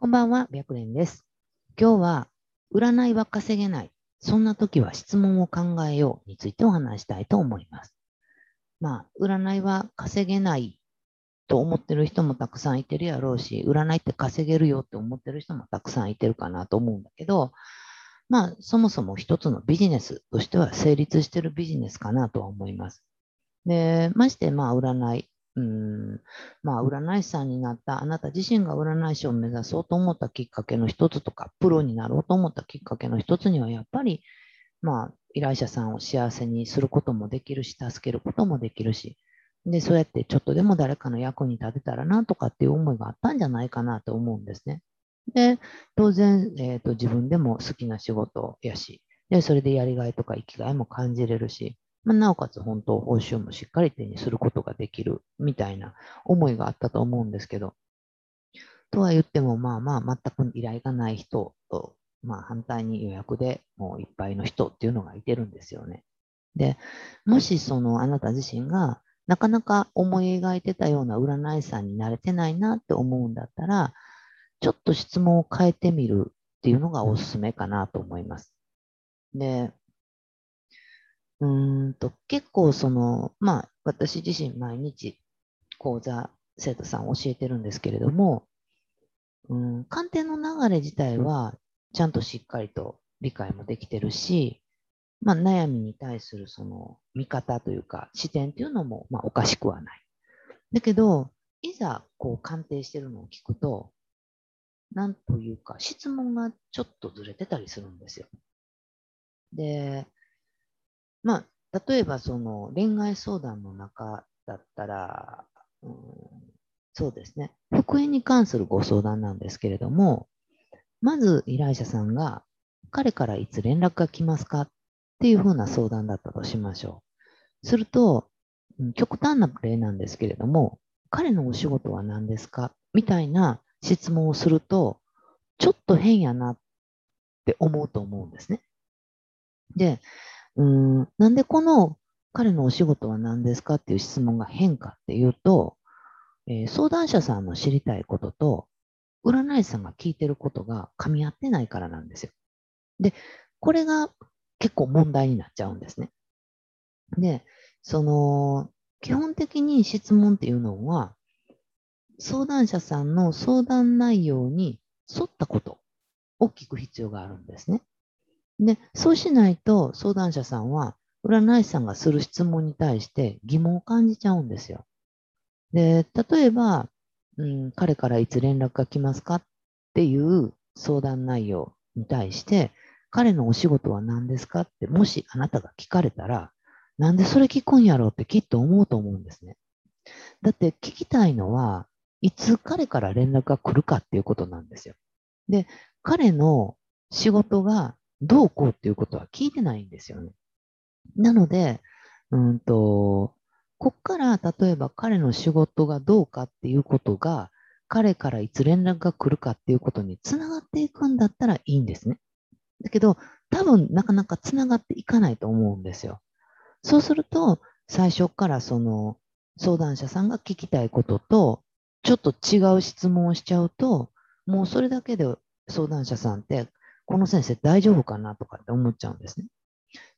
こんばんは、白蓮です。今日は、占いは稼げない。そんな時は質問を考えようについてお話したいと思います。まあ、占いは稼げないと思ってる人もたくさんいてるやろうし、占いって稼げるよって思ってる人もたくさんいてるかなと思うんだけど、まあ、そもそも一つのビジネスとしては成立してるビジネスかなとは思います。で、まして、まあ、占い、うんまあ、占い師さんになったあなた自身が占い師を目指そうと思ったきっかけの一つとか、プロになろうと思ったきっかけの一つには、やっぱり、まあ、依頼者さんを幸せにすることもできるし、助けることもできるし、で、そうやってちょっとでも誰かの役に立てたらなとかっていう思いがあったんじゃないかなと思うんですね。で、当然、えーと、自分でも好きな仕事やし、で、それでやりがいとか生きがいも感じれるし、まあ、なおかつ本当報酬もしっかり手にすることができるみたいな思いがあったと思うんですけど、とは言ってもまあまあ全く依頼がない人と、まあ反対に予約でもういっぱいの人っていうのがいてるんですよね。で、もしそのあなた自身がなかなか思い描いてたような占い師さんになれてないなって思うんだったら、ちょっと質問を変えてみるっていうのがおすすめかなと思います。で、うんと、結構その、まあ、私自身毎日講座、生徒さん教えてるんですけれども、うん、鑑定の流れ自体はちゃんとしっかりと理解もできてるし、まあ、悩みに対するその見方というか視点というのもまあおかしくはない。だけど、いざこう鑑定してるのを聞くと、なんというか質問がちょっとずれてたりするんですよ。で、まあ、例えばその恋愛相談の中だったら、うん、そうですね、復縁に関するご相談なんですけれども、まず依頼者さんが、彼からいつ連絡が来ますかっていうふうな相談だったとしましょう。すると、極端な例なんですけれども、彼のお仕事は何ですかみたいな質問をすると、ちょっと変やなって思うと思うんですね。で、うんなんでこの彼のお仕事は何ですかっていう質問が変かっていうと、えー、相談者さんの知りたいことと、占い師さんが聞いてることが噛み合ってないからなんですよ。で、これが結構問題になっちゃうんですね。で、その、基本的に質問っていうのは、相談者さんの相談内容に沿ったことを聞く必要があるんですね。で、そうしないと相談者さんは占い師さんがする質問に対して疑問を感じちゃうんですよ。で、例えば、うん、彼からいつ連絡が来ますかっていう相談内容に対して、彼のお仕事は何ですかって、もしあなたが聞かれたら、なんでそれ聞くんやろうってきっと思うと思うんですね。だって聞きたいのは、いつ彼から連絡が来るかっていうことなんですよ。で、彼の仕事がどうこうっていうことは聞いてないんですよね。なので、うんと、こっから例えば彼の仕事がどうかっていうことが、彼からいつ連絡が来るかっていうことにつながっていくんだったらいいんですね。だけど、多分なかなかつながっていかないと思うんですよ。そうすると、最初からその相談者さんが聞きたいことと、ちょっと違う質問をしちゃうと、もうそれだけで相談者さんって、この先生大丈夫かなとかって思っちゃうんですね。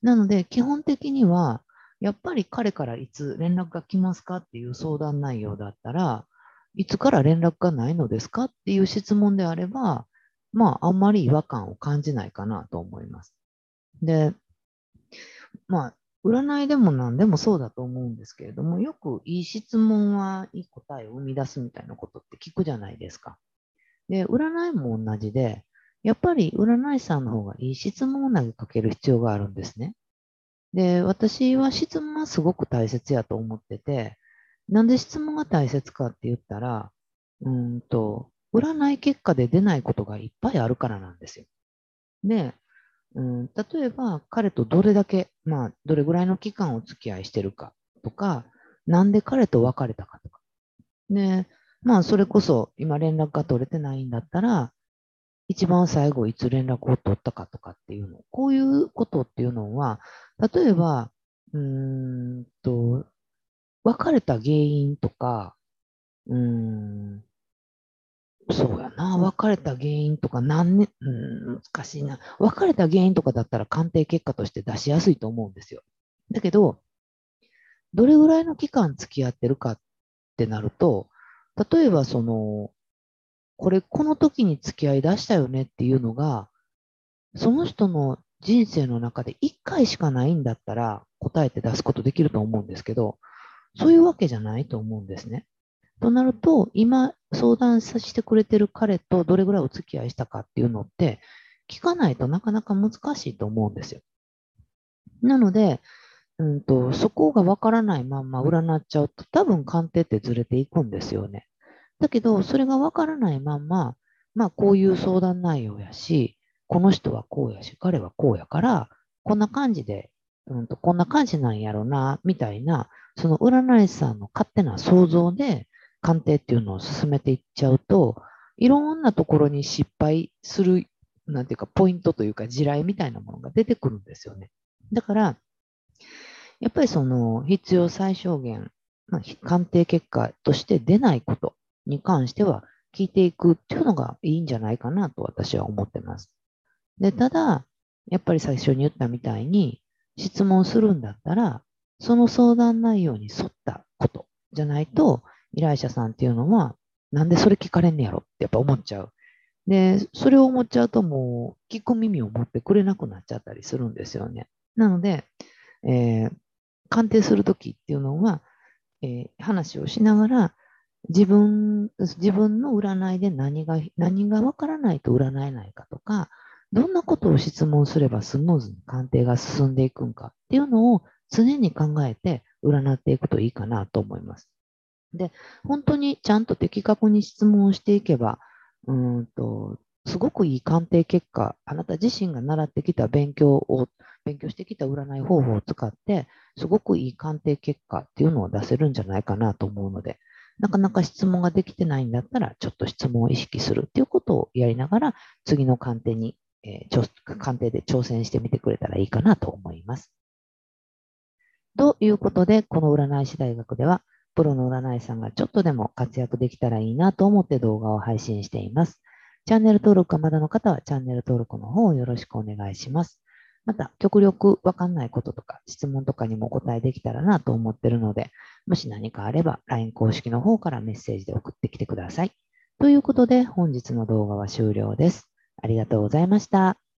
なので、基本的には、やっぱり彼からいつ連絡が来ますかっていう相談内容だったら、いつから連絡がないのですかっていう質問であれば、まあ、あんまり違和感を感じないかなと思います。で、まあ、占いでも何でもそうだと思うんですけれども、よくいい質問はいい答えを生み出すみたいなことって聞くじゃないですか。で、占いも同じで、やっぱり占い師さんの方がいい質問を投げかける必要があるんですね。で、私は質問はすごく大切やと思ってて、なんで質問が大切かって言ったら、うんと、占い結果で出ないことがいっぱいあるからなんですよ。で、うん、例えば彼とどれだけ、まあ、どれぐらいの期間お付き合いしてるかとか、なんで彼と別れたかとか。で、まあ、それこそ今連絡が取れてないんだったら、一番最後いつ連絡を取ったかとかっていうの、こういうことっていうのは、例えば、うーんと、別れた原因とか、うん、そうやな。別れた原因とか何年、うん、難しいな。別れた原因とかだったら鑑定結果として出しやすいと思うんですよ。だけど、どれぐらいの期間付き合ってるかってなると、例えばその、これ、この時に付き合い出したよねっていうのが、その人の人生の中で1回しかないんだったら答えて出すことできると思うんですけど、そういうわけじゃないと思うんですね。となると、今相談させてくれてる彼とどれぐらいお付き合いしたかっていうのって、聞かないとなかなか難しいと思うんですよ。なので、うんと、そこがわからないまんま占っちゃうと、多分鑑定ってずれていくんですよね。だけど、それがわからないまんま、まあ、こういう相談内容やし、この人はこうやし、彼はこうやから、こんな感じで、うんと、こんな感じなんやろな、みたいな、その占い師さんの勝手な想像で、鑑定っていうのを進めていっちゃうと、いろんなところに失敗する、なんていうか、ポイントというか、地雷みたいなものが出てくるんですよね。だから、やっぱりその必要最小限、まあ、鑑定結果として出ないことに関しては聞いていくっていうのがいいんじゃないかなと私は思ってます。で、ただ、やっぱり最初に言ったみたいに質問するんだったら、その相談内容に沿ったことじゃないと、依頼者さんっていうのは、なんでそれ聞かれんねやろってやっぱ思っちゃう。で、それを思っちゃうともう聞く耳を持ってくれなくなっちゃったりするんですよね。なので、えー、鑑定するときっていうのは、えー、話をしながら、自分、自分の占いで何が、何がわからないと占えないかとか、どんなことを質問すればスムーズに鑑定が進んでいくんかっていうのを常に考えて占っていくといいかなと思います。で、本当にちゃんと的確に質問していけば、うんと、すごくいい鑑定結果、あなた自身が習ってきた勉強を、勉強してきた占い方法を使って、すごくいい鑑定結果っていうのを出せるんじゃないかなと思うので、なかなか質問ができてないんだったら、ちょっと質問を意識するっていうことをやりながら、次の鑑定に、えー、鑑定で挑戦してみてくれたらいいかなと思います。ということで、この占い師大学では、プロの占い師さんがちょっとでも活躍できたらいいなと思って動画を配信しています。チャンネル登録がまだの方はチャンネル登録の方をよろしくお願いします。また、極力わかんないこととか質問とかにもお答えできたらなと思ってるので、もし何かあれば LINE 公式の方からメッセージで送ってきてください。ということで本日の動画は終了です。ありがとうございました。